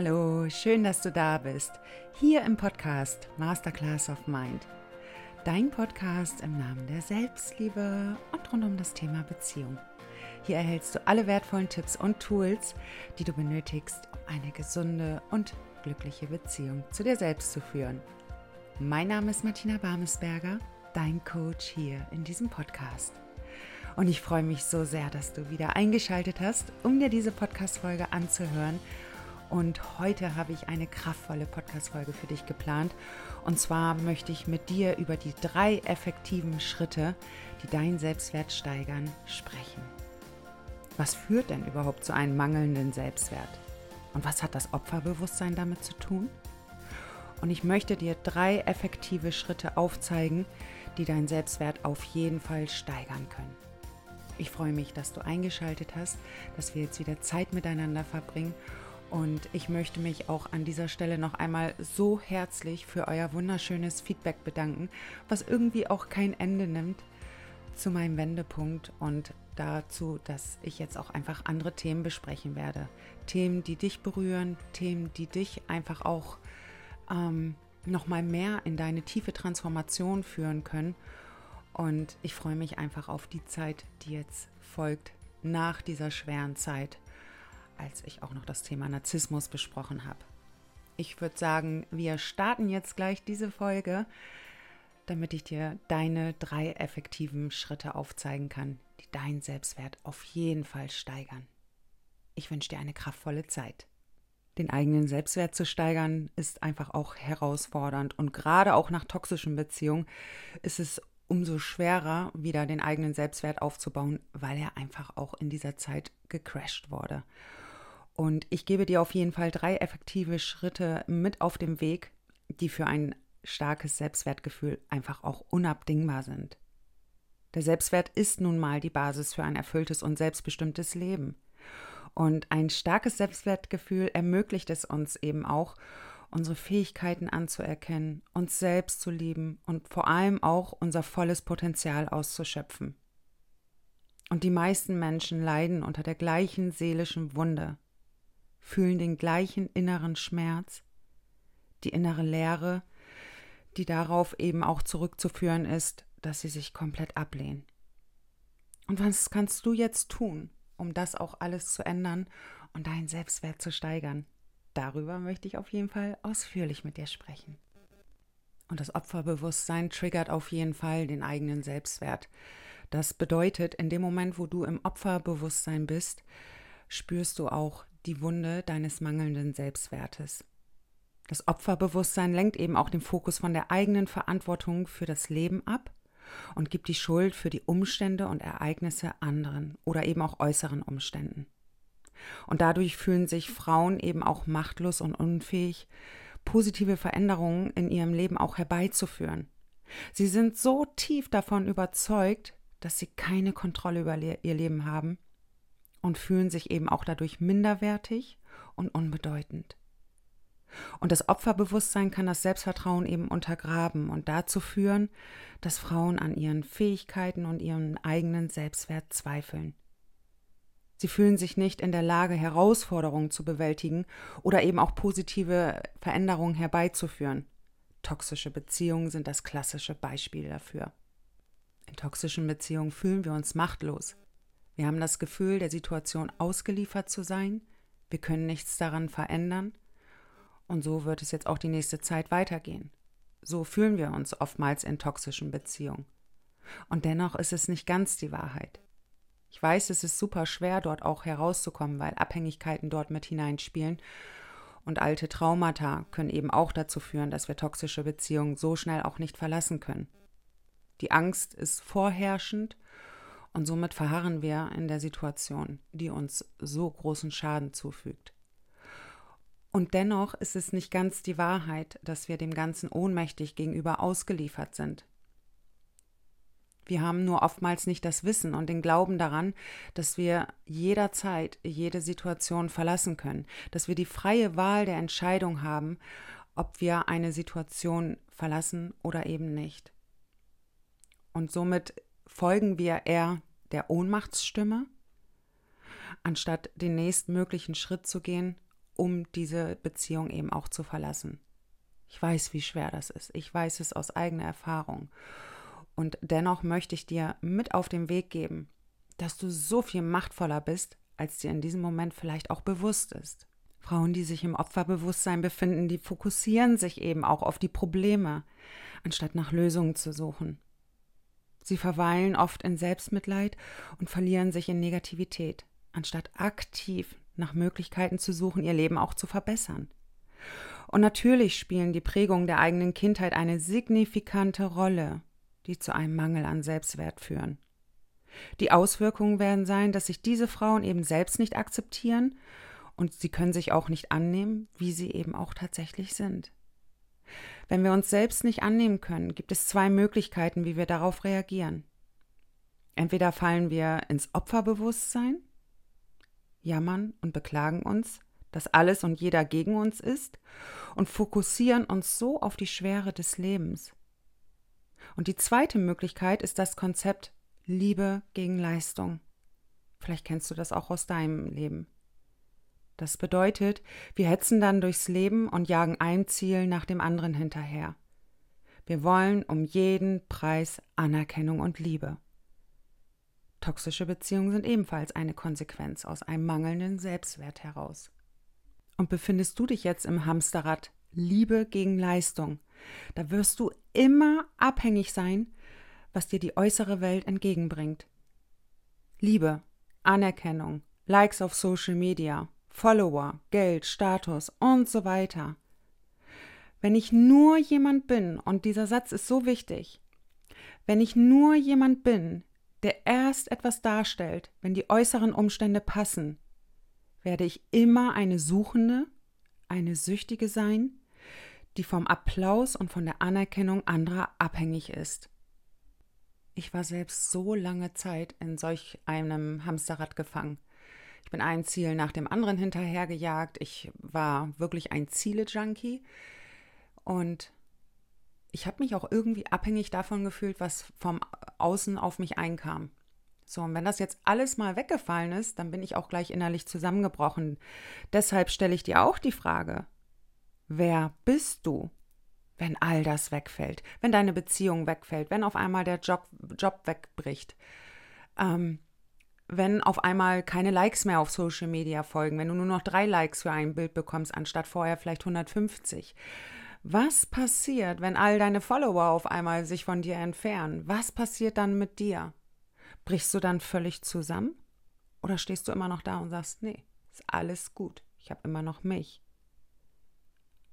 Hallo, schön, dass du da bist. Hier im Podcast Masterclass of Mind. Dein Podcast im Namen der Selbstliebe und rund um das Thema Beziehung. Hier erhältst du alle wertvollen Tipps und Tools, die du benötigst, um eine gesunde und glückliche Beziehung zu dir selbst zu führen. Mein Name ist Martina Barmesberger, dein Coach hier in diesem Podcast. Und ich freue mich so sehr, dass du wieder eingeschaltet hast, um dir diese Podcast-Folge anzuhören und heute habe ich eine kraftvolle Podcast-Folge für dich geplant. Und zwar möchte ich mit dir über die drei effektiven Schritte, die deinen Selbstwert steigern, sprechen. Was führt denn überhaupt zu einem mangelnden Selbstwert? Und was hat das Opferbewusstsein damit zu tun? Und ich möchte dir drei effektive Schritte aufzeigen, die deinen Selbstwert auf jeden Fall steigern können. Ich freue mich, dass du eingeschaltet hast, dass wir jetzt wieder Zeit miteinander verbringen und ich möchte mich auch an dieser Stelle noch einmal so herzlich für euer wunderschönes Feedback bedanken, was irgendwie auch kein Ende nimmt zu meinem Wendepunkt und dazu, dass ich jetzt auch einfach andere Themen besprechen werde. Themen, die dich berühren, Themen, die dich einfach auch ähm, nochmal mehr in deine tiefe Transformation führen können. Und ich freue mich einfach auf die Zeit, die jetzt folgt nach dieser schweren Zeit als ich auch noch das Thema Narzissmus besprochen habe. Ich würde sagen, wir starten jetzt gleich diese Folge, damit ich dir deine drei effektiven Schritte aufzeigen kann, die deinen Selbstwert auf jeden Fall steigern. Ich wünsche dir eine kraftvolle Zeit. Den eigenen Selbstwert zu steigern ist einfach auch herausfordernd und gerade auch nach toxischen Beziehungen ist es umso schwerer, wieder den eigenen Selbstwert aufzubauen, weil er einfach auch in dieser Zeit gecrashed wurde. Und ich gebe dir auf jeden Fall drei effektive Schritte mit auf dem Weg, die für ein starkes Selbstwertgefühl einfach auch unabdingbar sind. Der Selbstwert ist nun mal die Basis für ein erfülltes und selbstbestimmtes Leben. Und ein starkes Selbstwertgefühl ermöglicht es uns eben auch, unsere Fähigkeiten anzuerkennen, uns selbst zu lieben und vor allem auch unser volles Potenzial auszuschöpfen. Und die meisten Menschen leiden unter der gleichen seelischen Wunde, fühlen den gleichen inneren Schmerz, die innere Leere, die darauf eben auch zurückzuführen ist, dass sie sich komplett ablehnen. Und was kannst du jetzt tun, um das auch alles zu ändern und deinen Selbstwert zu steigern? Darüber möchte ich auf jeden Fall ausführlich mit dir sprechen. Und das Opferbewusstsein triggert auf jeden Fall den eigenen Selbstwert. Das bedeutet, in dem Moment, wo du im Opferbewusstsein bist, spürst du auch die Wunde deines mangelnden Selbstwertes. Das Opferbewusstsein lenkt eben auch den Fokus von der eigenen Verantwortung für das Leben ab und gibt die Schuld für die Umstände und Ereignisse anderen oder eben auch äußeren Umständen. Und dadurch fühlen sich Frauen eben auch machtlos und unfähig, positive Veränderungen in ihrem Leben auch herbeizuführen. Sie sind so tief davon überzeugt, dass sie keine Kontrolle über ihr Leben haben und fühlen sich eben auch dadurch minderwertig und unbedeutend. Und das Opferbewusstsein kann das Selbstvertrauen eben untergraben und dazu führen, dass Frauen an ihren Fähigkeiten und ihrem eigenen Selbstwert zweifeln. Sie fühlen sich nicht in der Lage, Herausforderungen zu bewältigen oder eben auch positive Veränderungen herbeizuführen. Toxische Beziehungen sind das klassische Beispiel dafür. In toxischen Beziehungen fühlen wir uns machtlos. Wir haben das Gefühl, der Situation ausgeliefert zu sein. Wir können nichts daran verändern. Und so wird es jetzt auch die nächste Zeit weitergehen. So fühlen wir uns oftmals in toxischen Beziehungen. Und dennoch ist es nicht ganz die Wahrheit. Ich weiß, es ist super schwer, dort auch herauszukommen, weil Abhängigkeiten dort mit hineinspielen. Und alte Traumata können eben auch dazu führen, dass wir toxische Beziehungen so schnell auch nicht verlassen können. Die Angst ist vorherrschend und somit verharren wir in der Situation, die uns so großen Schaden zufügt. Und dennoch ist es nicht ganz die Wahrheit, dass wir dem Ganzen ohnmächtig gegenüber ausgeliefert sind. Wir haben nur oftmals nicht das Wissen und den Glauben daran, dass wir jederzeit jede Situation verlassen können, dass wir die freie Wahl der Entscheidung haben, ob wir eine Situation verlassen oder eben nicht. Und somit folgen wir eher der Ohnmachtsstimme, anstatt den nächstmöglichen Schritt zu gehen um diese Beziehung eben auch zu verlassen. Ich weiß, wie schwer das ist. Ich weiß es aus eigener Erfahrung. Und dennoch möchte ich dir mit auf den Weg geben, dass du so viel machtvoller bist, als dir in diesem Moment vielleicht auch bewusst ist. Frauen, die sich im Opferbewusstsein befinden, die fokussieren sich eben auch auf die Probleme, anstatt nach Lösungen zu suchen. Sie verweilen oft in Selbstmitleid und verlieren sich in Negativität, anstatt aktiv nach Möglichkeiten zu suchen, ihr Leben auch zu verbessern. Und natürlich spielen die Prägungen der eigenen Kindheit eine signifikante Rolle, die zu einem Mangel an Selbstwert führen. Die Auswirkungen werden sein, dass sich diese Frauen eben selbst nicht akzeptieren und sie können sich auch nicht annehmen, wie sie eben auch tatsächlich sind. Wenn wir uns selbst nicht annehmen können, gibt es zwei Möglichkeiten, wie wir darauf reagieren. Entweder fallen wir ins Opferbewusstsein, jammern und beklagen uns, dass alles und jeder gegen uns ist und fokussieren uns so auf die Schwere des Lebens. Und die zweite Möglichkeit ist das Konzept Liebe gegen Leistung. Vielleicht kennst du das auch aus deinem Leben. Das bedeutet, wir hetzen dann durchs Leben und jagen ein Ziel nach dem anderen hinterher. Wir wollen um jeden Preis Anerkennung und Liebe. Toxische Beziehungen sind ebenfalls eine Konsequenz aus einem mangelnden Selbstwert heraus. Und befindest du dich jetzt im Hamsterrad Liebe gegen Leistung, da wirst du immer abhängig sein, was dir die äußere Welt entgegenbringt. Liebe, Anerkennung, Likes auf Social Media, Follower, Geld, Status und so weiter. Wenn ich nur jemand bin, und dieser Satz ist so wichtig, wenn ich nur jemand bin, der erst etwas darstellt, wenn die äußeren Umstände passen, werde ich immer eine Suchende, eine Süchtige sein, die vom Applaus und von der Anerkennung anderer abhängig ist. Ich war selbst so lange Zeit in solch einem Hamsterrad gefangen. Ich bin ein Ziel nach dem anderen hinterhergejagt. Ich war wirklich ein Ziele-Junkie. Und ich habe mich auch irgendwie abhängig davon gefühlt, was vom Außen auf mich einkam. So, und wenn das jetzt alles mal weggefallen ist, dann bin ich auch gleich innerlich zusammengebrochen. Deshalb stelle ich dir auch die Frage, wer bist du, wenn all das wegfällt, wenn deine Beziehung wegfällt, wenn auf einmal der Job, Job wegbricht? Ähm, wenn auf einmal keine Likes mehr auf Social Media folgen, wenn du nur noch drei Likes für ein Bild bekommst, anstatt vorher vielleicht 150. Was passiert, wenn all deine Follower auf einmal sich von dir entfernen? Was passiert dann mit dir? Brichst du dann völlig zusammen? Oder stehst du immer noch da und sagst, nee, ist alles gut, ich habe immer noch mich?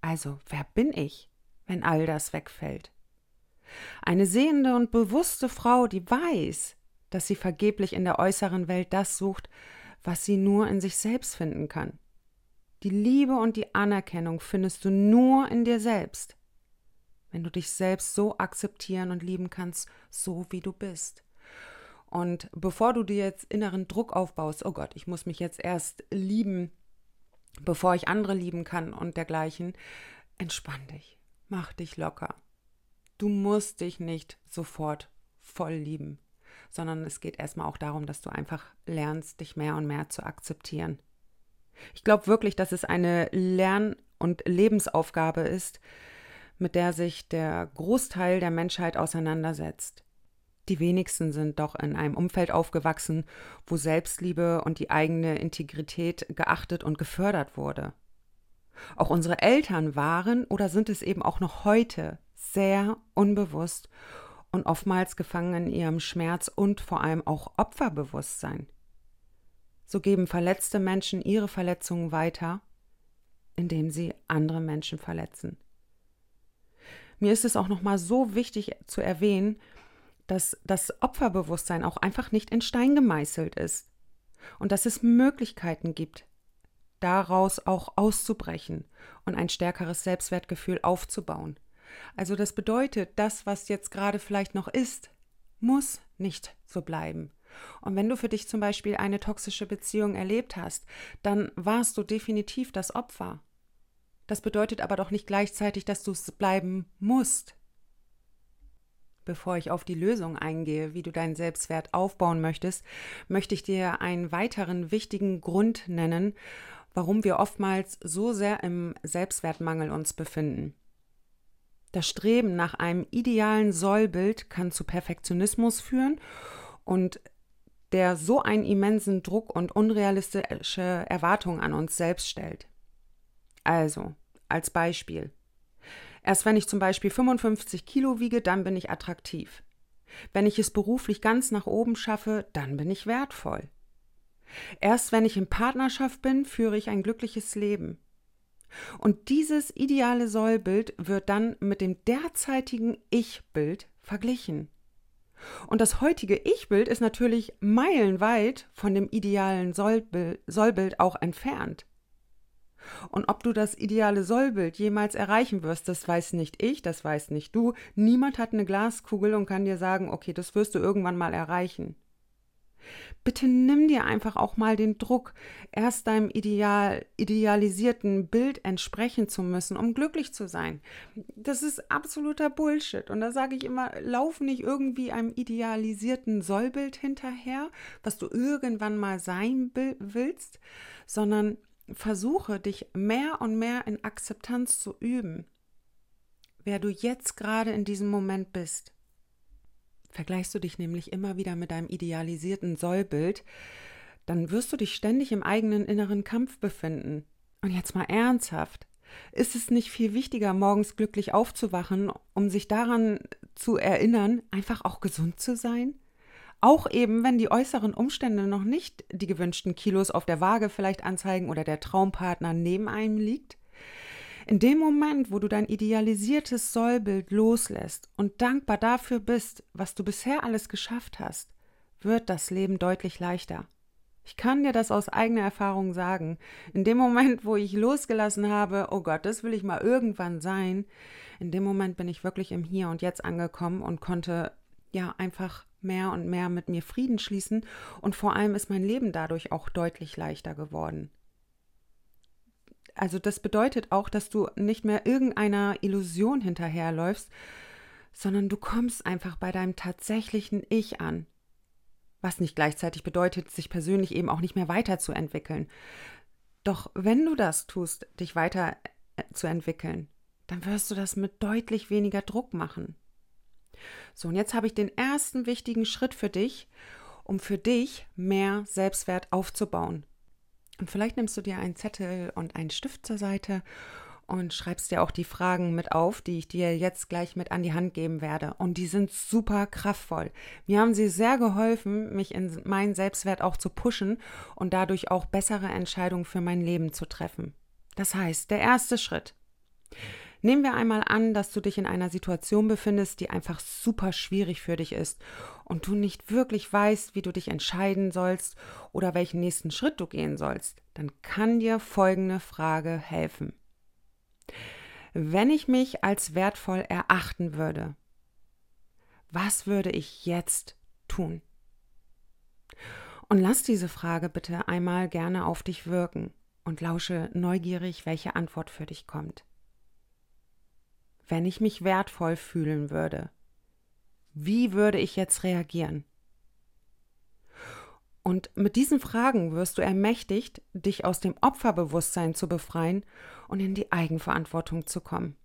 Also, wer bin ich, wenn all das wegfällt? Eine sehende und bewusste Frau, die weiß, dass sie vergeblich in der äußeren Welt das sucht, was sie nur in sich selbst finden kann. Die Liebe und die Anerkennung findest du nur in dir selbst, wenn du dich selbst so akzeptieren und lieben kannst, so wie du bist. Und bevor du dir jetzt inneren Druck aufbaust, oh Gott, ich muss mich jetzt erst lieben, bevor ich andere lieben kann und dergleichen, entspann dich, mach dich locker. Du musst dich nicht sofort voll lieben sondern es geht erstmal auch darum, dass du einfach lernst, dich mehr und mehr zu akzeptieren. Ich glaube wirklich, dass es eine Lern- und Lebensaufgabe ist, mit der sich der Großteil der Menschheit auseinandersetzt. Die wenigsten sind doch in einem Umfeld aufgewachsen, wo Selbstliebe und die eigene Integrität geachtet und gefördert wurde. Auch unsere Eltern waren oder sind es eben auch noch heute sehr unbewusst und oftmals gefangen in ihrem Schmerz und vor allem auch Opferbewusstsein. So geben verletzte Menschen ihre Verletzungen weiter, indem sie andere Menschen verletzen. Mir ist es auch noch mal so wichtig zu erwähnen, dass das Opferbewusstsein auch einfach nicht in Stein gemeißelt ist und dass es Möglichkeiten gibt, daraus auch auszubrechen und ein stärkeres Selbstwertgefühl aufzubauen. Also das bedeutet, das, was jetzt gerade vielleicht noch ist, muss nicht so bleiben. Und wenn du für dich zum Beispiel eine toxische Beziehung erlebt hast, dann warst du definitiv das Opfer. Das bedeutet aber doch nicht gleichzeitig, dass du es bleiben musst. Bevor ich auf die Lösung eingehe, wie du deinen Selbstwert aufbauen möchtest, möchte ich dir einen weiteren wichtigen Grund nennen, warum wir oftmals so sehr im Selbstwertmangel uns befinden. Das Streben nach einem idealen Sollbild kann zu Perfektionismus führen und der so einen immensen Druck und unrealistische Erwartungen an uns selbst stellt. Also, als Beispiel. Erst wenn ich zum Beispiel 55 Kilo wiege, dann bin ich attraktiv. Wenn ich es beruflich ganz nach oben schaffe, dann bin ich wertvoll. Erst wenn ich in Partnerschaft bin, führe ich ein glückliches Leben. Und dieses ideale Sollbild wird dann mit dem derzeitigen Ich-Bild verglichen. Und das heutige Ich-Bild ist natürlich meilenweit von dem idealen Sollbild, auch entfernt. Und ob du das ideale Sollbild jemals erreichen wirst, das weiß nicht ich, das weiß nicht du. Niemand hat eine Glaskugel und kann dir sagen, okay, das wirst du irgendwann mal erreichen. Bitte nimm dir einfach auch mal den Druck, erst deinem ideal, idealisierten Bild entsprechen zu müssen, um glücklich zu sein. Das ist absoluter Bullshit. Und da sage ich immer, lauf nicht irgendwie einem idealisierten Sollbild hinterher, was du irgendwann mal sein willst, sondern versuche dich mehr und mehr in Akzeptanz zu üben, wer du jetzt gerade in diesem Moment bist vergleichst du dich nämlich immer wieder mit deinem idealisierten Sollbild, dann wirst du dich ständig im eigenen inneren Kampf befinden. Und jetzt mal ernsthaft. Ist es nicht viel wichtiger, morgens glücklich aufzuwachen, um sich daran zu erinnern, einfach auch gesund zu sein? Auch eben, wenn die äußeren Umstände noch nicht die gewünschten Kilos auf der Waage vielleicht anzeigen oder der Traumpartner neben einem liegt? In dem Moment, wo du dein idealisiertes Sollbild loslässt und dankbar dafür bist, was du bisher alles geschafft hast, wird das Leben deutlich leichter. Ich kann dir das aus eigener Erfahrung sagen. In dem Moment, wo ich losgelassen habe, oh Gott, das will ich mal irgendwann sein, in dem Moment bin ich wirklich im Hier und Jetzt angekommen und konnte ja einfach mehr und mehr mit mir Frieden schließen und vor allem ist mein Leben dadurch auch deutlich leichter geworden. Also das bedeutet auch, dass du nicht mehr irgendeiner Illusion hinterherläufst, sondern du kommst einfach bei deinem tatsächlichen Ich an. Was nicht gleichzeitig bedeutet, sich persönlich eben auch nicht mehr weiterzuentwickeln. Doch wenn du das tust, dich weiterzuentwickeln, dann wirst du das mit deutlich weniger Druck machen. So, und jetzt habe ich den ersten wichtigen Schritt für dich, um für dich mehr Selbstwert aufzubauen. Und vielleicht nimmst du dir einen Zettel und einen Stift zur Seite und schreibst dir auch die Fragen mit auf, die ich dir jetzt gleich mit an die Hand geben werde. Und die sind super kraftvoll. Mir haben sie sehr geholfen, mich in meinen Selbstwert auch zu pushen und dadurch auch bessere Entscheidungen für mein Leben zu treffen. Das heißt, der erste Schritt. Nehmen wir einmal an, dass du dich in einer Situation befindest, die einfach super schwierig für dich ist und du nicht wirklich weißt, wie du dich entscheiden sollst oder welchen nächsten Schritt du gehen sollst, dann kann dir folgende Frage helfen. Wenn ich mich als wertvoll erachten würde, was würde ich jetzt tun? Und lass diese Frage bitte einmal gerne auf dich wirken und lausche neugierig, welche Antwort für dich kommt wenn ich mich wertvoll fühlen würde? Wie würde ich jetzt reagieren? Und mit diesen Fragen wirst du ermächtigt, dich aus dem Opferbewusstsein zu befreien und in die Eigenverantwortung zu kommen.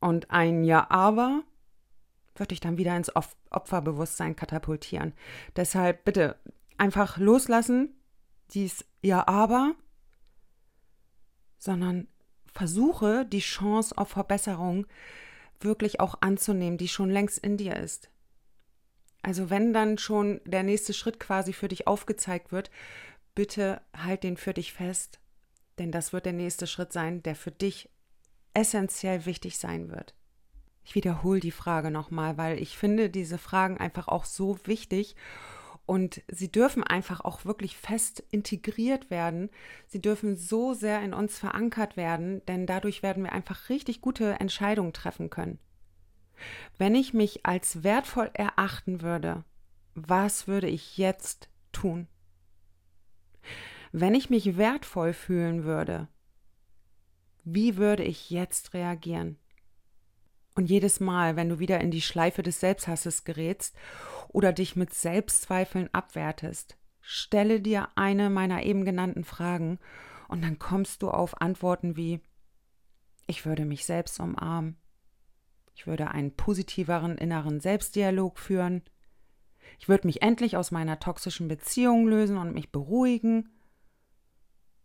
Und ein Ja aber wird dich dann wieder ins Opferbewusstsein katapultieren. Deshalb bitte einfach loslassen, dies Ja aber, sondern versuche die Chance auf Verbesserung wirklich auch anzunehmen, die schon längst in dir ist. Also wenn dann schon der nächste Schritt quasi für dich aufgezeigt wird, bitte halt den für dich fest, denn das wird der nächste Schritt sein, der für dich essentiell wichtig sein wird. Ich wiederhole die Frage nochmal, weil ich finde diese Fragen einfach auch so wichtig und sie dürfen einfach auch wirklich fest integriert werden. Sie dürfen so sehr in uns verankert werden, denn dadurch werden wir einfach richtig gute Entscheidungen treffen können. Wenn ich mich als wertvoll erachten würde, was würde ich jetzt tun? Wenn ich mich wertvoll fühlen würde, wie würde ich jetzt reagieren? Und jedes Mal, wenn du wieder in die Schleife des Selbsthasses gerätst oder dich mit Selbstzweifeln abwertest, Stelle dir eine meiner eben genannten Fragen und dann kommst du auf Antworten wie ich würde mich selbst umarmen, ich würde einen positiveren inneren Selbstdialog führen, ich würde mich endlich aus meiner toxischen Beziehung lösen und mich beruhigen.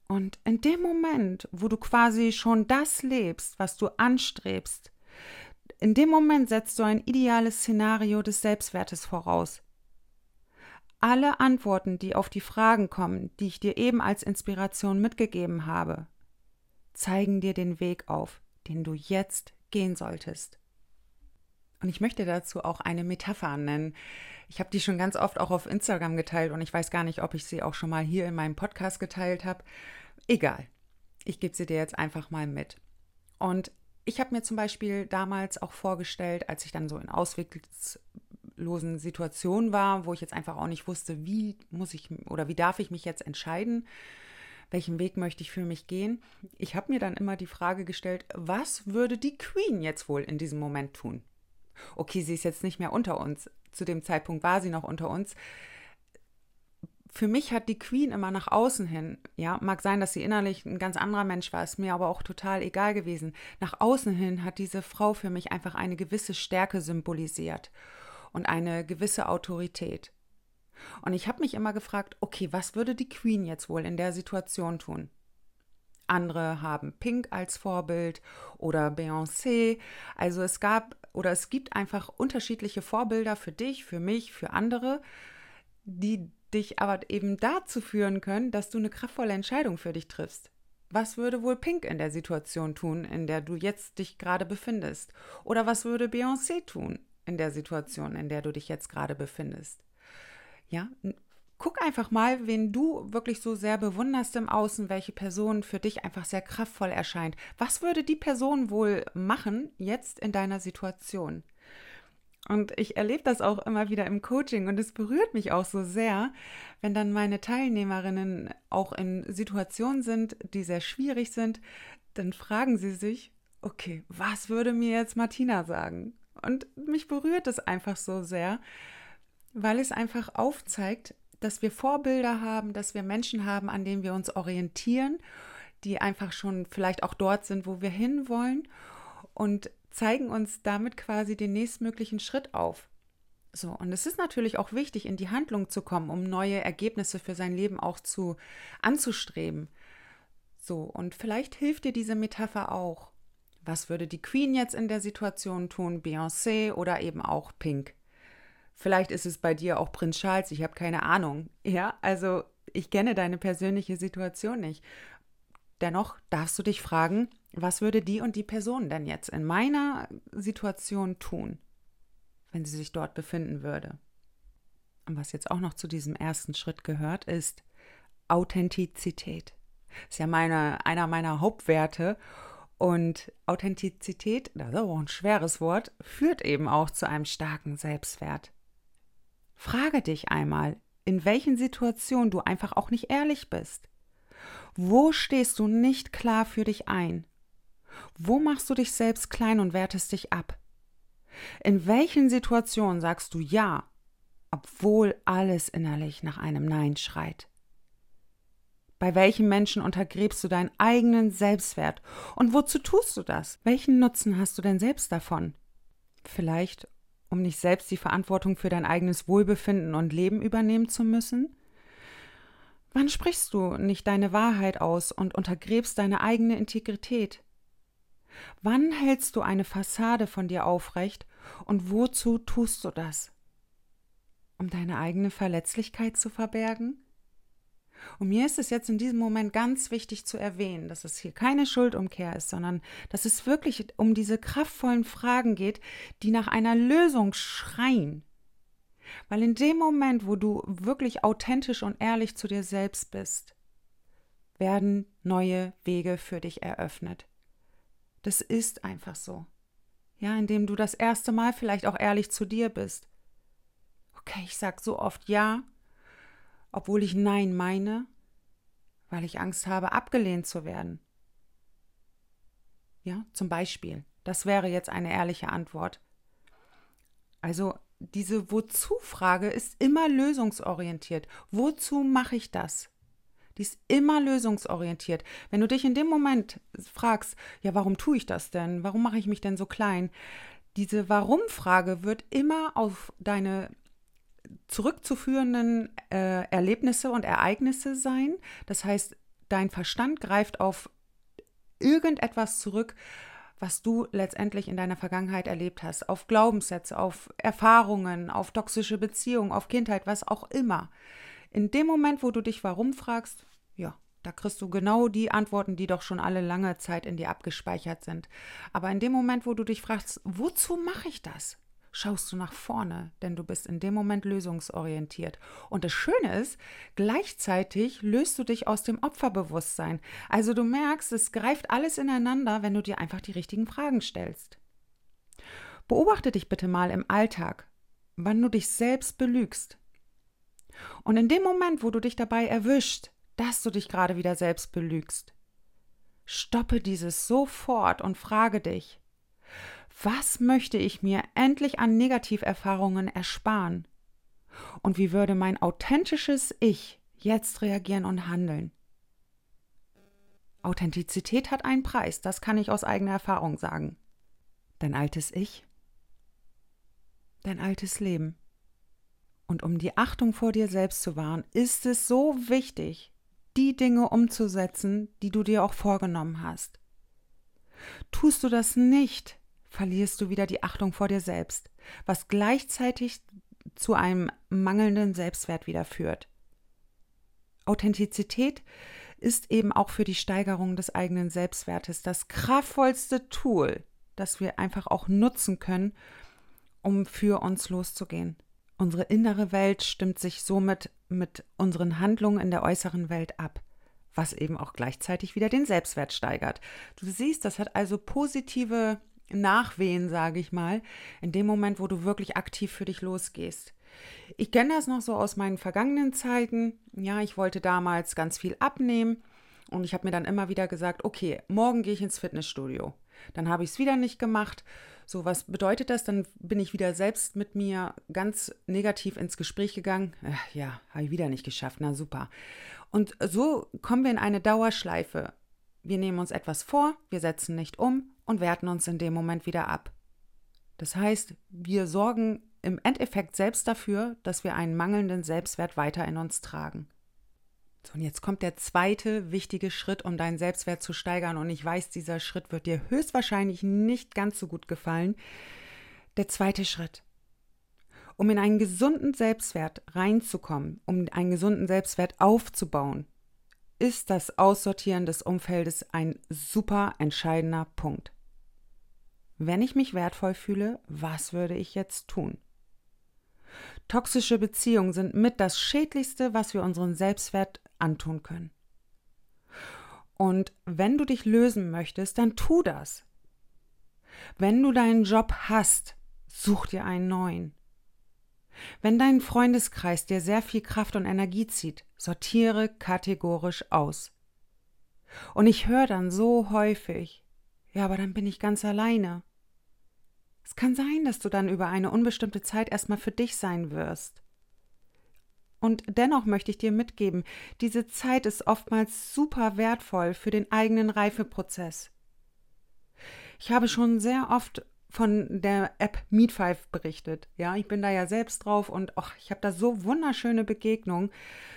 Und in dem Moment, wo du quasi schon das lebst, was du anstrebst, in dem Moment setzt du ein ideales Szenario des Selbstwertes voraus. Alle Antworten, die auf die Fragen kommen, die ich dir eben als Inspiration mitgegeben habe, zeigen dir den Weg auf, den du jetzt gehen solltest. Und ich möchte dazu auch eine Metapher nennen. Ich habe die schon ganz oft auch auf Instagram geteilt und ich weiß gar nicht, ob ich sie auch schon mal hier in meinem Podcast geteilt habe. Egal. Ich gebe sie dir jetzt einfach mal mit. Und ich habe mir zum Beispiel damals auch vorgestellt, als ich dann so in ausweglosen Situationen war, wo ich jetzt einfach auch nicht wusste, wie muss ich oder wie darf ich mich jetzt entscheiden, welchen Weg möchte ich für mich gehen. Ich habe mir dann immer die Frage gestellt, was würde die Queen jetzt wohl in diesem Moment tun? Okay, sie ist jetzt nicht mehr unter uns. Zu dem Zeitpunkt war sie noch unter uns für mich hat die Queen immer nach außen hin, ja, mag sein, dass sie innerlich ein ganz anderer Mensch war, ist mir aber auch total egal gewesen. Nach außen hin hat diese Frau für mich einfach eine gewisse Stärke symbolisiert und eine gewisse Autorität. Und ich habe mich immer gefragt, okay, was würde die Queen jetzt wohl in der Situation tun? Andere haben Pink als Vorbild oder Beyoncé. Also es gab oder es gibt einfach unterschiedliche Vorbilder für dich, für mich, für andere, die dich aber eben dazu führen können, dass du eine kraftvolle Entscheidung für dich triffst. Was würde wohl Pink in der Situation tun, in der du jetzt dich gerade befindest? Oder was würde Beyoncé tun in der Situation, in der du dich jetzt gerade befindest? Ja, guck einfach mal, wen du wirklich so sehr bewunderst im Außen, welche Person für dich einfach sehr kraftvoll erscheint. Was würde die Person wohl machen jetzt in deiner Situation? Und ich erlebe das auch immer wieder im Coaching und es berührt mich auch so sehr, wenn dann meine Teilnehmerinnen auch in Situationen sind, die sehr schwierig sind, dann fragen sie sich, okay, was würde mir jetzt Martina sagen? Und mich berührt es einfach so sehr, weil es einfach aufzeigt, dass wir Vorbilder haben, dass wir Menschen haben, an denen wir uns orientieren, die einfach schon vielleicht auch dort sind, wo wir hinwollen. Und zeigen uns damit quasi den nächstmöglichen Schritt auf. So, und es ist natürlich auch wichtig, in die Handlung zu kommen, um neue Ergebnisse für sein Leben auch zu anzustreben. So, und vielleicht hilft dir diese Metapher auch. Was würde die Queen jetzt in der Situation tun, Beyoncé oder eben auch Pink? Vielleicht ist es bei dir auch Prinz Charles, ich habe keine Ahnung. Ja, also ich kenne deine persönliche Situation nicht. Dennoch darfst du dich fragen, was würde die und die Person denn jetzt in meiner Situation tun, wenn sie sich dort befinden würde? Und was jetzt auch noch zu diesem ersten Schritt gehört, ist Authentizität. Das ist ja meine, einer meiner Hauptwerte. Und Authentizität, das ist auch ein schweres Wort, führt eben auch zu einem starken Selbstwert. Frage dich einmal, in welchen Situationen du einfach auch nicht ehrlich bist. Wo stehst du nicht klar für dich ein? Wo machst du dich selbst klein und wertest dich ab? In welchen Situationen sagst du Ja, obwohl alles innerlich nach einem Nein schreit? Bei welchen Menschen untergräbst du deinen eigenen Selbstwert? Und wozu tust du das? Welchen Nutzen hast du denn selbst davon? Vielleicht, um nicht selbst die Verantwortung für dein eigenes Wohlbefinden und Leben übernehmen zu müssen? Wann sprichst du nicht deine Wahrheit aus und untergräbst deine eigene Integrität? Wann hältst du eine Fassade von dir aufrecht und wozu tust du das? Um deine eigene Verletzlichkeit zu verbergen? Und mir ist es jetzt in diesem Moment ganz wichtig zu erwähnen, dass es hier keine Schuldumkehr ist, sondern dass es wirklich um diese kraftvollen Fragen geht, die nach einer Lösung schreien. Weil in dem Moment, wo du wirklich authentisch und ehrlich zu dir selbst bist, werden neue Wege für dich eröffnet. Das ist einfach so. Ja, indem du das erste Mal vielleicht auch ehrlich zu dir bist. Okay, ich sag so oft ja, obwohl ich nein meine, weil ich Angst habe, abgelehnt zu werden. Ja, zum Beispiel. Das wäre jetzt eine ehrliche Antwort. Also diese Wozu-Frage ist immer lösungsorientiert. Wozu mache ich das? Die ist immer lösungsorientiert. Wenn du dich in dem Moment fragst, ja, warum tue ich das denn? Warum mache ich mich denn so klein? Diese Warum-Frage wird immer auf deine zurückzuführenden äh, Erlebnisse und Ereignisse sein. Das heißt, dein Verstand greift auf irgendetwas zurück, was du letztendlich in deiner Vergangenheit erlebt hast, auf Glaubenssätze, auf Erfahrungen, auf toxische Beziehungen, auf Kindheit, was auch immer. In dem Moment, wo du dich warum fragst, ja, da kriegst du genau die Antworten, die doch schon alle lange Zeit in dir abgespeichert sind. Aber in dem Moment, wo du dich fragst, wozu mache ich das? Schaust du nach vorne, denn du bist in dem Moment lösungsorientiert. Und das Schöne ist, gleichzeitig löst du dich aus dem Opferbewusstsein. Also du merkst, es greift alles ineinander, wenn du dir einfach die richtigen Fragen stellst. Beobachte dich bitte mal im Alltag, wann du dich selbst belügst. Und in dem Moment, wo du dich dabei erwischt, dass du dich gerade wieder selbst belügst. Stoppe dieses sofort und frage dich, was möchte ich mir endlich an Negativerfahrungen ersparen? Und wie würde mein authentisches Ich jetzt reagieren und handeln? Authentizität hat einen Preis, das kann ich aus eigener Erfahrung sagen. Dein altes Ich, dein altes Leben. Und um die Achtung vor dir selbst zu wahren, ist es so wichtig, die Dinge umzusetzen, die du dir auch vorgenommen hast. Tust du das nicht, verlierst du wieder die Achtung vor dir selbst, was gleichzeitig zu einem mangelnden Selbstwert wieder führt. Authentizität ist eben auch für die Steigerung des eigenen Selbstwertes das kraftvollste Tool, das wir einfach auch nutzen können, um für uns loszugehen. Unsere innere Welt stimmt sich somit mit unseren Handlungen in der äußeren Welt ab, was eben auch gleichzeitig wieder den Selbstwert steigert. Du siehst, das hat also positive Nachwehen, sage ich mal, in dem Moment, wo du wirklich aktiv für dich losgehst. Ich kenne das noch so aus meinen vergangenen Zeiten. Ja, ich wollte damals ganz viel abnehmen und ich habe mir dann immer wieder gesagt, okay, morgen gehe ich ins Fitnessstudio. Dann habe ich es wieder nicht gemacht. So, was bedeutet das? Dann bin ich wieder selbst mit mir ganz negativ ins Gespräch gegangen. Ach, ja, habe ich wieder nicht geschafft. Na super. Und so kommen wir in eine Dauerschleife. Wir nehmen uns etwas vor, wir setzen nicht um und werten uns in dem Moment wieder ab. Das heißt, wir sorgen im Endeffekt selbst dafür, dass wir einen mangelnden Selbstwert weiter in uns tragen. So, und jetzt kommt der zweite wichtige Schritt, um deinen Selbstwert zu steigern. Und ich weiß, dieser Schritt wird dir höchstwahrscheinlich nicht ganz so gut gefallen. Der zweite Schritt. Um in einen gesunden Selbstwert reinzukommen, um einen gesunden Selbstwert aufzubauen, ist das Aussortieren des Umfeldes ein super entscheidender Punkt. Wenn ich mich wertvoll fühle, was würde ich jetzt tun? Toxische Beziehungen sind mit das Schädlichste, was wir unseren Selbstwert antun können. Und wenn du dich lösen möchtest, dann tu das. Wenn du deinen Job hast, such dir einen neuen. Wenn dein Freundeskreis dir sehr viel Kraft und Energie zieht, sortiere kategorisch aus. Und ich höre dann so häufig, ja, aber dann bin ich ganz alleine. Es kann sein, dass du dann über eine unbestimmte Zeit erstmal für dich sein wirst. Und dennoch möchte ich dir mitgeben, diese Zeit ist oftmals super wertvoll für den eigenen Reifeprozess. Ich habe schon sehr oft von der App Meet5 berichtet. Ja, ich bin da ja selbst drauf und ach, ich habe da so wunderschöne Begegnungen.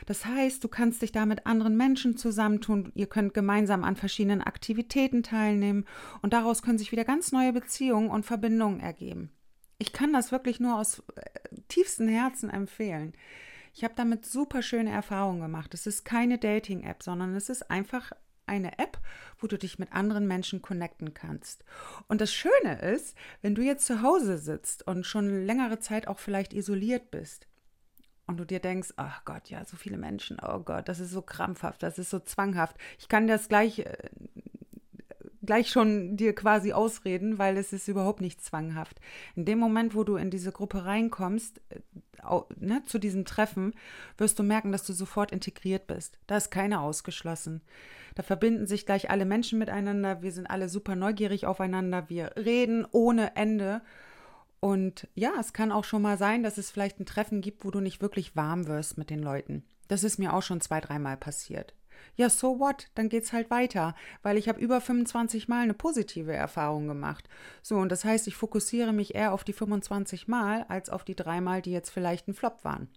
Das heißt, du kannst dich da mit anderen Menschen zusammentun, ihr könnt gemeinsam an verschiedenen Aktivitäten teilnehmen und daraus können sich wieder ganz neue Beziehungen und Verbindungen ergeben. Ich kann das wirklich nur aus äh, tiefstem Herzen empfehlen. Ich habe damit super schöne Erfahrungen gemacht. Es ist keine Dating-App, sondern es ist einfach eine App, wo du dich mit anderen Menschen connecten kannst. Und das Schöne ist, wenn du jetzt zu Hause sitzt und schon längere Zeit auch vielleicht isoliert bist und du dir denkst, ach Gott, ja, so viele Menschen, oh Gott, das ist so krampfhaft, das ist so zwanghaft. Ich kann das gleich äh, gleich schon dir quasi ausreden, weil es ist überhaupt nicht zwanghaft. In dem Moment, wo du in diese Gruppe reinkommst, äh, ne, zu diesem Treffen, wirst du merken, dass du sofort integriert bist. Da ist keiner ausgeschlossen. Da verbinden sich gleich alle Menschen miteinander. Wir sind alle super neugierig aufeinander. Wir reden ohne Ende. Und ja, es kann auch schon mal sein, dass es vielleicht ein Treffen gibt, wo du nicht wirklich warm wirst mit den Leuten. Das ist mir auch schon zwei, dreimal passiert. Ja, so what? Dann geht's halt weiter, weil ich habe über 25 Mal eine positive Erfahrung gemacht. So, und das heißt, ich fokussiere mich eher auf die 25 Mal als auf die dreimal, die jetzt vielleicht ein Flop waren.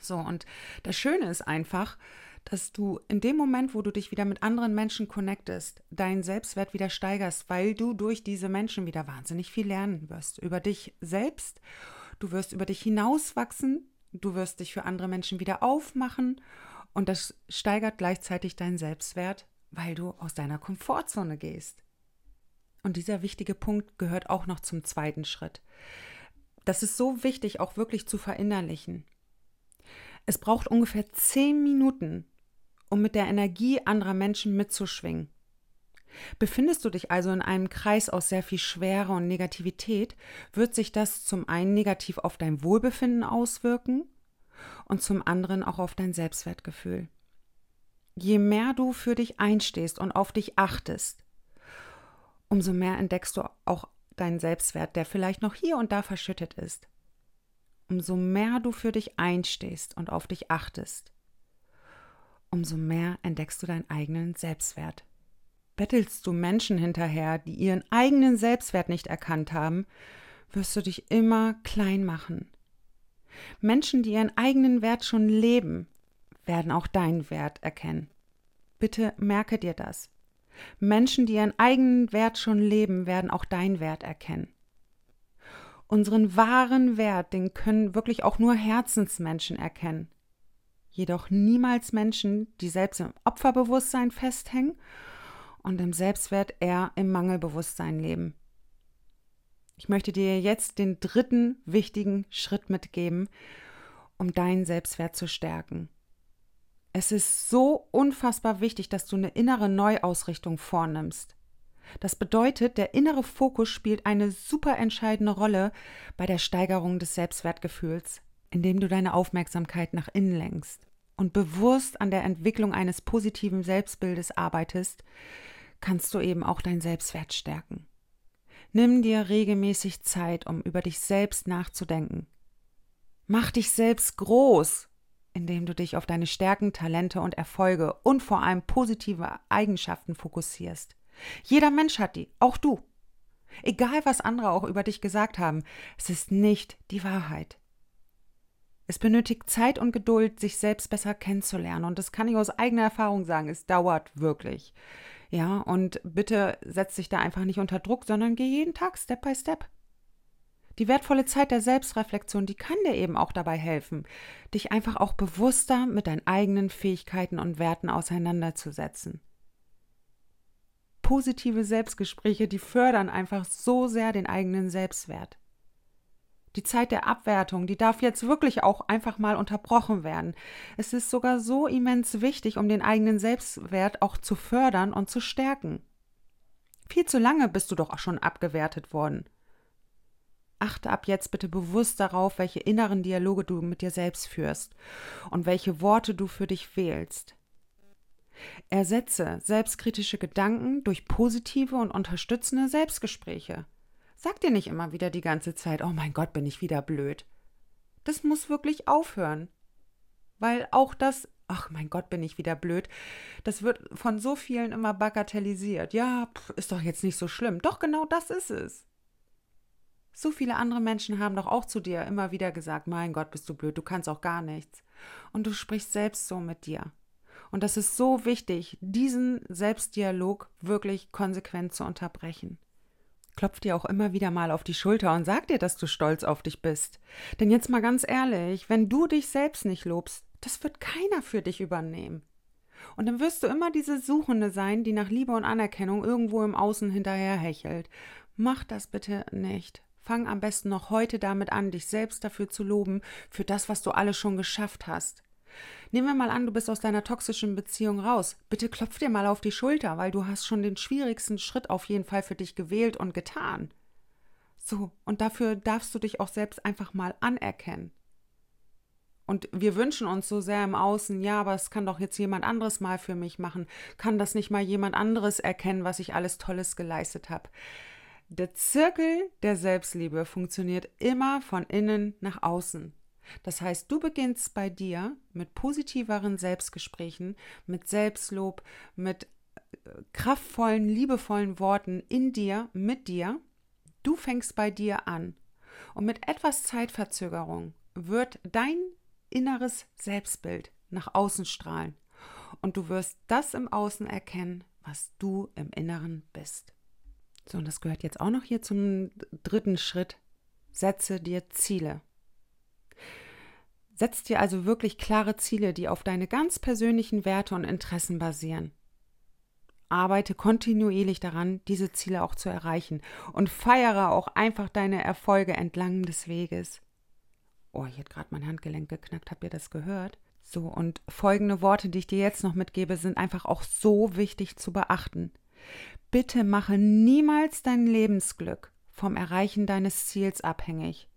So, und das Schöne ist einfach, dass du in dem Moment, wo du dich wieder mit anderen Menschen connectest, deinen Selbstwert wieder steigerst, weil du durch diese Menschen wieder wahnsinnig viel lernen wirst über dich selbst. Du wirst über dich hinauswachsen, du wirst dich für andere Menschen wieder aufmachen und das steigert gleichzeitig deinen Selbstwert, weil du aus deiner Komfortzone gehst. Und dieser wichtige Punkt gehört auch noch zum zweiten Schritt. Das ist so wichtig, auch wirklich zu verinnerlichen. Es braucht ungefähr zehn Minuten, um mit der Energie anderer Menschen mitzuschwingen. Befindest du dich also in einem Kreis aus sehr viel Schwere und Negativität, wird sich das zum einen negativ auf dein Wohlbefinden auswirken und zum anderen auch auf dein Selbstwertgefühl. Je mehr du für dich einstehst und auf dich achtest, umso mehr entdeckst du auch deinen Selbstwert, der vielleicht noch hier und da verschüttet ist. Umso mehr du für dich einstehst und auf dich achtest, umso mehr entdeckst du deinen eigenen Selbstwert. Bettelst du Menschen hinterher, die ihren eigenen Selbstwert nicht erkannt haben, wirst du dich immer klein machen. Menschen, die ihren eigenen Wert schon leben, werden auch deinen Wert erkennen. Bitte merke dir das. Menschen, die ihren eigenen Wert schon leben, werden auch deinen Wert erkennen. Unseren wahren Wert, den können wirklich auch nur Herzensmenschen erkennen jedoch niemals Menschen, die selbst im Opferbewusstsein festhängen und im Selbstwert eher im Mangelbewusstsein leben. Ich möchte dir jetzt den dritten wichtigen Schritt mitgeben, um deinen Selbstwert zu stärken. Es ist so unfassbar wichtig, dass du eine innere Neuausrichtung vornimmst. Das bedeutet, der innere Fokus spielt eine super entscheidende Rolle bei der Steigerung des Selbstwertgefühls indem du deine Aufmerksamkeit nach innen lenkst und bewusst an der Entwicklung eines positiven Selbstbildes arbeitest, kannst du eben auch dein Selbstwert stärken. Nimm dir regelmäßig Zeit, um über dich selbst nachzudenken. Mach dich selbst groß, indem du dich auf deine Stärken, Talente und Erfolge und vor allem positive Eigenschaften fokussierst. Jeder Mensch hat die, auch du. Egal was andere auch über dich gesagt haben, es ist nicht die Wahrheit. Es benötigt Zeit und Geduld, sich selbst besser kennenzulernen. Und das kann ich aus eigener Erfahrung sagen. Es dauert wirklich. Ja, und bitte setz dich da einfach nicht unter Druck, sondern geh jeden Tag Step by Step. Die wertvolle Zeit der Selbstreflexion, die kann dir eben auch dabei helfen, dich einfach auch bewusster mit deinen eigenen Fähigkeiten und Werten auseinanderzusetzen. Positive Selbstgespräche, die fördern einfach so sehr den eigenen Selbstwert. Die Zeit der Abwertung, die darf jetzt wirklich auch einfach mal unterbrochen werden. Es ist sogar so immens wichtig, um den eigenen Selbstwert auch zu fördern und zu stärken. Viel zu lange bist du doch auch schon abgewertet worden. Achte ab jetzt bitte bewusst darauf, welche inneren Dialoge du mit dir selbst führst und welche Worte du für dich wählst. Ersetze selbstkritische Gedanken durch positive und unterstützende Selbstgespräche. Sag dir nicht immer wieder die ganze Zeit, oh mein Gott, bin ich wieder blöd. Das muss wirklich aufhören. Weil auch das, ach mein Gott, bin ich wieder blöd, das wird von so vielen immer bagatellisiert. Ja, ist doch jetzt nicht so schlimm. Doch genau das ist es. So viele andere Menschen haben doch auch zu dir immer wieder gesagt, mein Gott, bist du blöd, du kannst auch gar nichts. Und du sprichst selbst so mit dir. Und das ist so wichtig, diesen Selbstdialog wirklich konsequent zu unterbrechen. Klopf dir auch immer wieder mal auf die Schulter und sag dir, dass du stolz auf dich bist. Denn jetzt mal ganz ehrlich, wenn du dich selbst nicht lobst, das wird keiner für dich übernehmen. Und dann wirst du immer diese Suchende sein, die nach Liebe und Anerkennung irgendwo im Außen hinterherhechelt. Mach das bitte nicht. Fang am besten noch heute damit an, dich selbst dafür zu loben, für das, was du alles schon geschafft hast. Nehmen wir mal an, du bist aus deiner toxischen Beziehung raus. Bitte klopf dir mal auf die Schulter, weil du hast schon den schwierigsten Schritt auf jeden Fall für dich gewählt und getan. So, und dafür darfst du dich auch selbst einfach mal anerkennen. Und wir wünschen uns so sehr im Außen, ja, aber es kann doch jetzt jemand anderes mal für mich machen. Kann das nicht mal jemand anderes erkennen, was ich alles Tolles geleistet habe? Der Zirkel der Selbstliebe funktioniert immer von innen nach außen. Das heißt, du beginnst bei dir mit positiveren Selbstgesprächen, mit Selbstlob, mit äh, kraftvollen, liebevollen Worten in dir, mit dir. Du fängst bei dir an. Und mit etwas Zeitverzögerung wird dein inneres Selbstbild nach außen strahlen. Und du wirst das im Außen erkennen, was du im Inneren bist. So, und das gehört jetzt auch noch hier zum dritten Schritt. Setze dir Ziele. Setz dir also wirklich klare Ziele, die auf deine ganz persönlichen Werte und Interessen basieren. Arbeite kontinuierlich daran, diese Ziele auch zu erreichen und feiere auch einfach deine Erfolge entlang des Weges. Oh, hier hat gerade mein Handgelenk geknackt, habt ihr das gehört? So, und folgende Worte, die ich dir jetzt noch mitgebe, sind einfach auch so wichtig zu beachten. Bitte mache niemals dein Lebensglück vom Erreichen deines Ziels abhängig.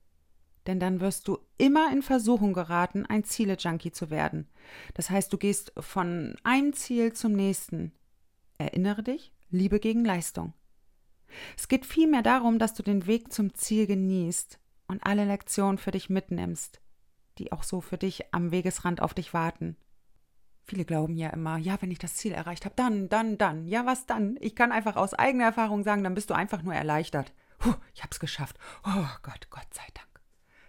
Denn dann wirst du immer in Versuchung geraten, ein Ziele-Junkie zu werden. Das heißt, du gehst von einem Ziel zum nächsten. Erinnere dich, Liebe gegen Leistung. Es geht vielmehr darum, dass du den Weg zum Ziel genießt und alle Lektionen für dich mitnimmst, die auch so für dich am Wegesrand auf dich warten. Viele glauben ja immer, ja, wenn ich das Ziel erreicht habe, dann, dann, dann. Ja, was dann? Ich kann einfach aus eigener Erfahrung sagen, dann bist du einfach nur erleichtert. Puh, ich hab's geschafft. Oh Gott, Gott sei Dank.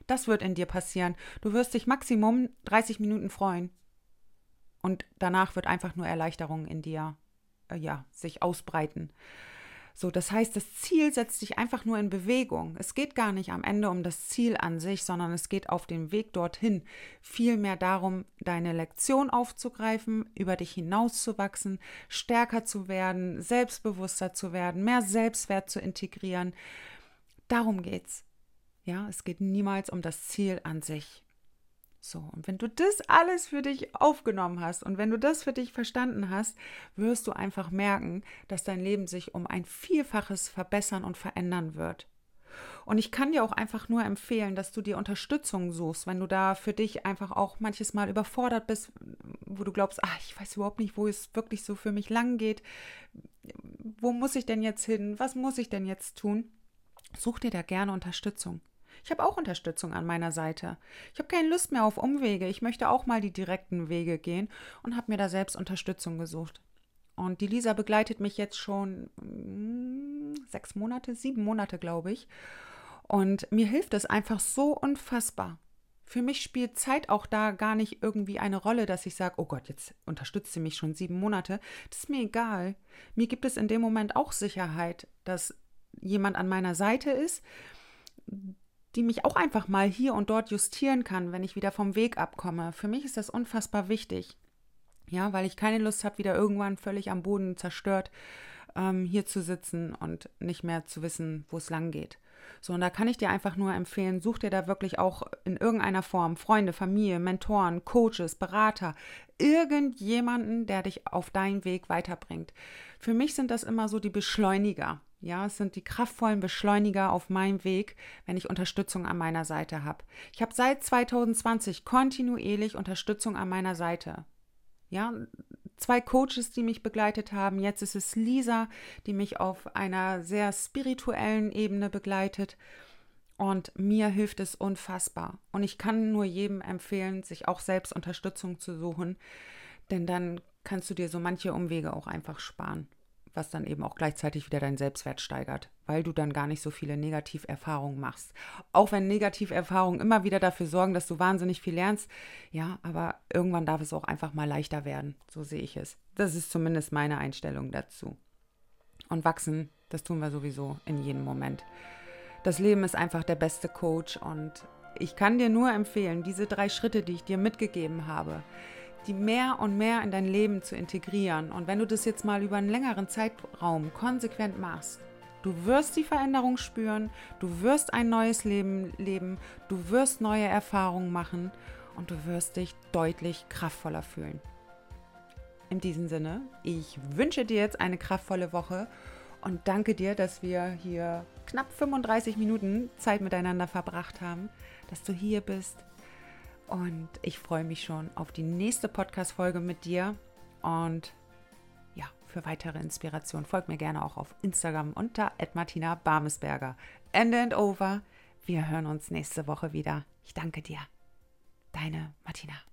Das wird in dir passieren. Du wirst dich maximum 30 Minuten freuen. Und danach wird einfach nur Erleichterung in dir, äh, ja, sich ausbreiten. So, das heißt, das Ziel setzt sich einfach nur in Bewegung. Es geht gar nicht am Ende um das Ziel an sich, sondern es geht auf dem Weg dorthin vielmehr darum, deine Lektion aufzugreifen, über dich hinauszuwachsen, stärker zu werden, selbstbewusster zu werden, mehr Selbstwert zu integrieren. Darum geht's. Ja, es geht niemals um das Ziel an sich. So, und wenn du das alles für dich aufgenommen hast und wenn du das für dich verstanden hast, wirst du einfach merken, dass dein Leben sich um ein Vielfaches verbessern und verändern wird. Und ich kann dir auch einfach nur empfehlen, dass du dir Unterstützung suchst, wenn du da für dich einfach auch manches Mal überfordert bist, wo du glaubst, ach, ich weiß überhaupt nicht, wo es wirklich so für mich lang geht. Wo muss ich denn jetzt hin? Was muss ich denn jetzt tun? Such dir da gerne Unterstützung. Ich habe auch Unterstützung an meiner Seite. Ich habe keine Lust mehr auf Umwege. Ich möchte auch mal die direkten Wege gehen und habe mir da selbst Unterstützung gesucht. Und die Lisa begleitet mich jetzt schon mh, hm, sechs Monate, sieben Monate, glaube ich. Und mir hilft es einfach so unfassbar. Für mich spielt Zeit auch da gar nicht irgendwie eine Rolle, dass ich sage, oh Gott, jetzt unterstützt sie mich schon sieben Monate. Das ist mir egal. Mir gibt es in dem Moment auch Sicherheit, dass jemand an meiner Seite ist, die mich auch einfach mal hier und dort justieren kann, wenn ich wieder vom Weg abkomme. Für mich ist das unfassbar wichtig. Ja, weil ich keine Lust habe, wieder irgendwann völlig am Boden zerstört ähm, hier zu sitzen und nicht mehr zu wissen, wo es lang geht. So, und da kann ich dir einfach nur empfehlen, such dir da wirklich auch in irgendeiner Form Freunde, Familie, Mentoren, Coaches, Berater, irgendjemanden, der dich auf deinen Weg weiterbringt. Für mich sind das immer so die Beschleuniger. Ja, es sind die kraftvollen Beschleuniger auf meinem Weg, wenn ich Unterstützung an meiner Seite habe. Ich habe seit 2020 kontinuierlich Unterstützung an meiner Seite. Ja, zwei Coaches, die mich begleitet haben. Jetzt ist es Lisa, die mich auf einer sehr spirituellen Ebene begleitet. Und mir hilft es unfassbar. Und ich kann nur jedem empfehlen, sich auch selbst Unterstützung zu suchen, denn dann kannst du dir so manche Umwege auch einfach sparen was dann eben auch gleichzeitig wieder deinen Selbstwert steigert, weil du dann gar nicht so viele Negativerfahrungen machst. Auch wenn Negativerfahrungen immer wieder dafür sorgen, dass du wahnsinnig viel lernst, ja, aber irgendwann darf es auch einfach mal leichter werden, so sehe ich es. Das ist zumindest meine Einstellung dazu. Und wachsen, das tun wir sowieso in jedem Moment. Das Leben ist einfach der beste Coach und ich kann dir nur empfehlen, diese drei Schritte, die ich dir mitgegeben habe, die mehr und mehr in dein Leben zu integrieren. Und wenn du das jetzt mal über einen längeren Zeitraum konsequent machst, du wirst die Veränderung spüren, du wirst ein neues Leben leben, du wirst neue Erfahrungen machen und du wirst dich deutlich kraftvoller fühlen. In diesem Sinne, ich wünsche dir jetzt eine kraftvolle Woche und danke dir, dass wir hier knapp 35 Minuten Zeit miteinander verbracht haben, dass du hier bist, und ich freue mich schon auf die nächste Podcast-Folge mit dir. Und ja, für weitere Inspiration. Folgt mir gerne auch auf Instagram unter Martina Barmesberger. End and over. Wir hören uns nächste Woche wieder. Ich danke dir. Deine Martina.